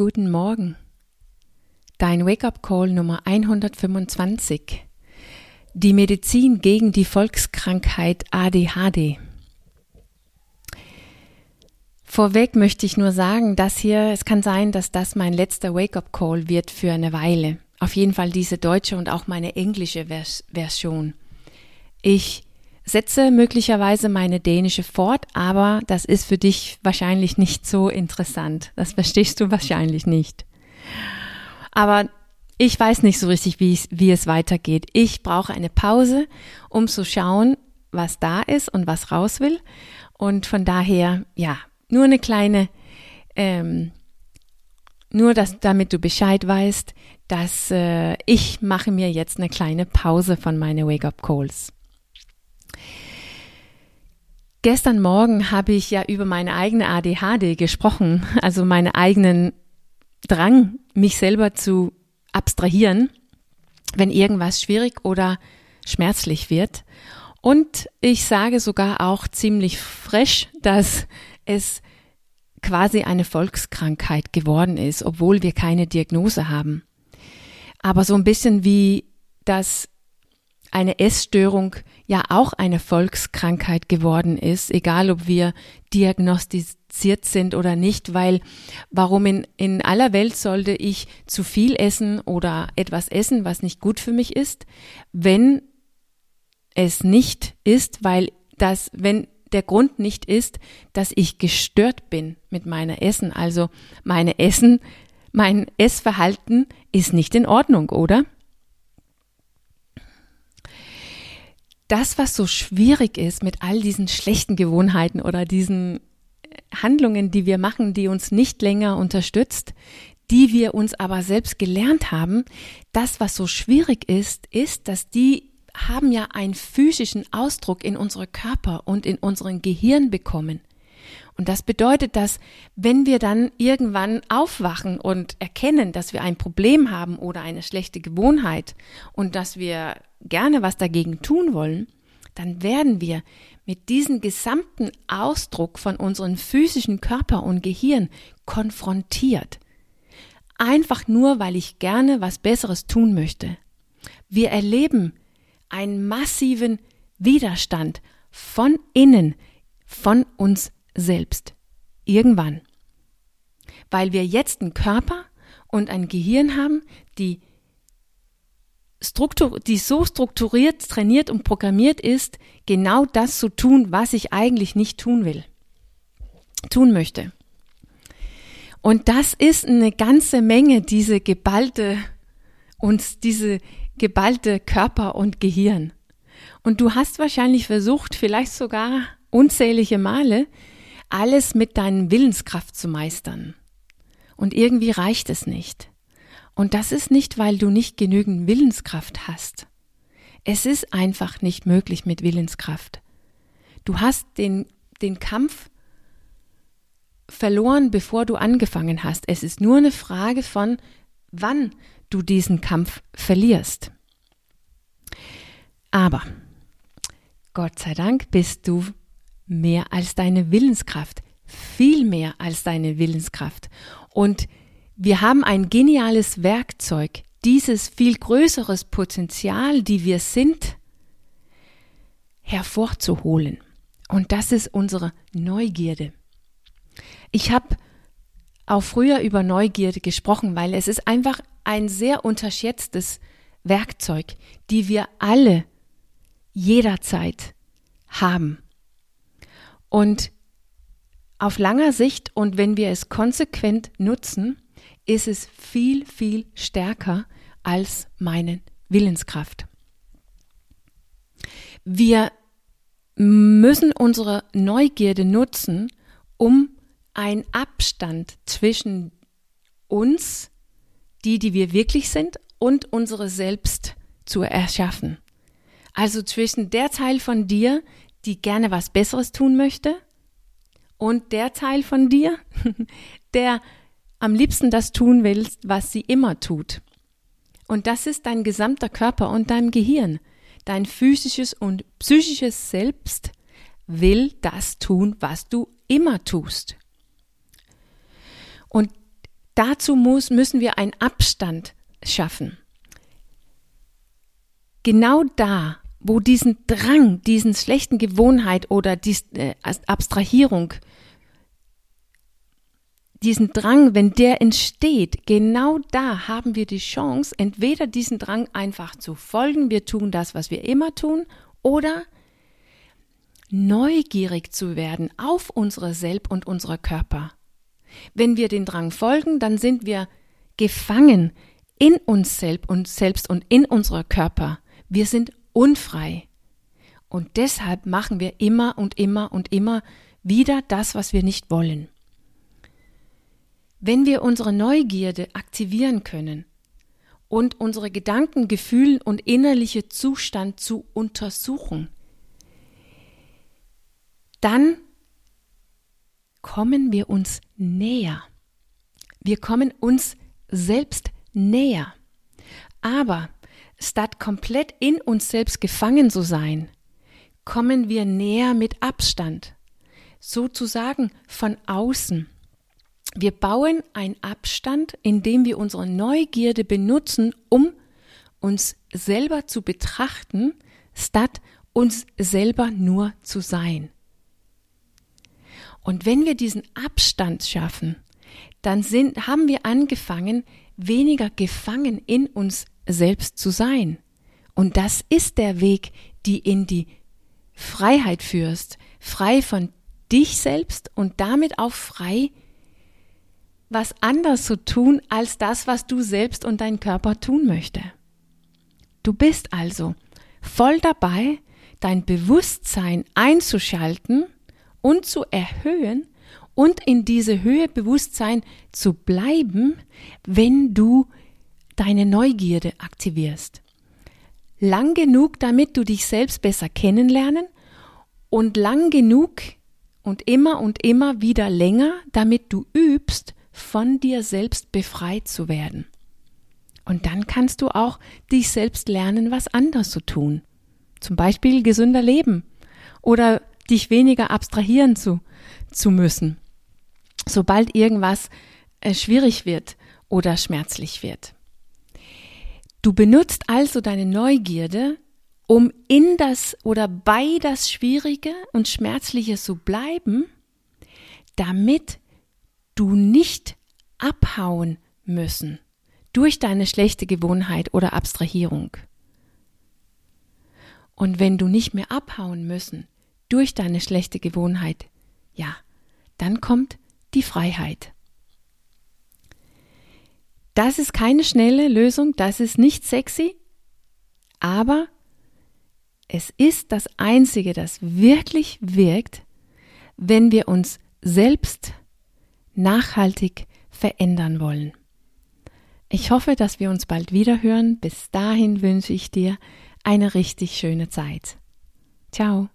guten Morgen. Dein Wake-up-Call Nummer 125. Die Medizin gegen die Volkskrankheit ADHD. Vorweg möchte ich nur sagen, dass hier, es kann sein, dass das mein letzter Wake-up-Call wird für eine Weile. Auf jeden Fall diese deutsche und auch meine englische Vers Version. Ich setze möglicherweise meine dänische fort, aber das ist für dich wahrscheinlich nicht so interessant. Das verstehst du wahrscheinlich nicht. Aber ich weiß nicht so richtig, wie, wie es weitergeht. Ich brauche eine Pause, um zu schauen, was da ist und was raus will. Und von daher, ja, nur eine kleine, ähm, nur dass, damit du Bescheid weißt, dass äh, ich mache mir jetzt eine kleine Pause von meinen Wake-up-Calls. Gestern Morgen habe ich ja über meine eigene ADHD gesprochen, also meinen eigenen Drang, mich selber zu abstrahieren, wenn irgendwas schwierig oder schmerzlich wird. Und ich sage sogar auch ziemlich fresh, dass es quasi eine Volkskrankheit geworden ist, obwohl wir keine Diagnose haben. Aber so ein bisschen wie das eine Essstörung ja auch eine Volkskrankheit geworden ist, egal ob wir diagnostiziert sind oder nicht, weil warum in, in aller Welt sollte ich zu viel essen oder etwas essen, was nicht gut für mich ist, wenn es nicht ist, weil das, wenn der Grund nicht ist, dass ich gestört bin mit meiner Essen, also meine Essen, mein Essverhalten ist nicht in Ordnung, oder? Das, was so schwierig ist mit all diesen schlechten Gewohnheiten oder diesen Handlungen, die wir machen, die uns nicht länger unterstützt, die wir uns aber selbst gelernt haben, das, was so schwierig ist, ist, dass die haben ja einen physischen Ausdruck in unserem Körper und in unserem Gehirn bekommen. Und das bedeutet, dass wenn wir dann irgendwann aufwachen und erkennen, dass wir ein Problem haben oder eine schlechte Gewohnheit und dass wir gerne was dagegen tun wollen, dann werden wir mit diesem gesamten Ausdruck von unserem physischen Körper und Gehirn konfrontiert. Einfach nur, weil ich gerne was Besseres tun möchte. Wir erleben einen massiven Widerstand von innen, von uns selbst. Irgendwann. Weil wir jetzt einen Körper und ein Gehirn haben, die Struktur, die so strukturiert, trainiert und programmiert ist, genau das zu tun, was ich eigentlich nicht tun will, tun möchte. Und das ist eine ganze Menge, diese geballte und diese geballte Körper und Gehirn. Und du hast wahrscheinlich versucht, vielleicht sogar unzählige Male, alles mit deinen Willenskraft zu meistern. Und irgendwie reicht es nicht. Und das ist nicht, weil du nicht genügend Willenskraft hast. Es ist einfach nicht möglich mit Willenskraft. Du hast den, den Kampf verloren, bevor du angefangen hast. Es ist nur eine Frage von, wann du diesen Kampf verlierst. Aber Gott sei Dank bist du mehr als deine Willenskraft, viel mehr als deine Willenskraft. Und wir haben ein geniales Werkzeug, dieses viel größeres Potenzial, die wir sind, hervorzuholen. Und das ist unsere Neugierde. Ich habe auch früher über Neugierde gesprochen, weil es ist einfach ein sehr unterschätztes Werkzeug, die wir alle jederzeit haben. Und auf langer Sicht und wenn wir es konsequent nutzen, ist es viel, viel stärker als meine Willenskraft. Wir müssen unsere Neugierde nutzen, um einen Abstand zwischen uns, die, die wir wirklich sind, und unsere Selbst zu erschaffen. Also zwischen der Teil von dir, die gerne was Besseres tun möchte, und der Teil von dir, der am liebsten das tun willst, was sie immer tut. Und das ist dein gesamter Körper und dein Gehirn. Dein physisches und psychisches Selbst will das tun, was du immer tust. Und dazu muss, müssen wir einen Abstand schaffen. Genau da, wo diesen Drang, diesen schlechten Gewohnheit oder die äh, Abstrahierung, diesen Drang, wenn der entsteht, genau da haben wir die Chance, entweder diesen Drang einfach zu folgen, wir tun das, was wir immer tun, oder neugierig zu werden auf unsere Selb und unsere Körper. Wenn wir den Drang folgen, dann sind wir gefangen in uns selbst und selbst und in unserer Körper. Wir sind unfrei. Und deshalb machen wir immer und immer und immer wieder das, was wir nicht wollen. Wenn wir unsere Neugierde aktivieren können und unsere Gedanken, Gefühle und innerliche Zustand zu untersuchen, dann kommen wir uns näher. Wir kommen uns selbst näher. Aber statt komplett in uns selbst gefangen zu sein, kommen wir näher mit Abstand, sozusagen von außen. Wir bauen einen Abstand, indem wir unsere Neugierde benutzen, um uns selber zu betrachten, statt uns selber nur zu sein. Und wenn wir diesen Abstand schaffen, dann sind, haben wir angefangen, weniger gefangen in uns selbst zu sein. Und das ist der Weg, die in die Freiheit führst, frei von dich selbst und damit auch frei, was anders zu tun als das, was du selbst und dein Körper tun möchte. Du bist also voll dabei, dein Bewusstsein einzuschalten und zu erhöhen und in diese Höhe Bewusstsein zu bleiben, wenn du deine Neugierde aktivierst. Lang genug, damit du dich selbst besser kennenlernen und lang genug und immer und immer wieder länger, damit du übst, von dir selbst befreit zu werden. Und dann kannst du auch dich selbst lernen, was anders zu tun. Zum Beispiel gesünder leben oder dich weniger abstrahieren zu, zu müssen, sobald irgendwas äh, schwierig wird oder schmerzlich wird. Du benutzt also deine Neugierde, um in das oder bei das Schwierige und Schmerzliche zu bleiben, damit du nicht abhauen müssen durch deine schlechte Gewohnheit oder Abstrahierung. Und wenn du nicht mehr abhauen müssen durch deine schlechte Gewohnheit, ja, dann kommt die Freiheit. Das ist keine schnelle Lösung, das ist nicht sexy, aber es ist das Einzige, das wirklich wirkt, wenn wir uns selbst nachhaltig verändern wollen. Ich hoffe, dass wir uns bald wieder hören. Bis dahin wünsche ich dir eine richtig schöne Zeit. Ciao.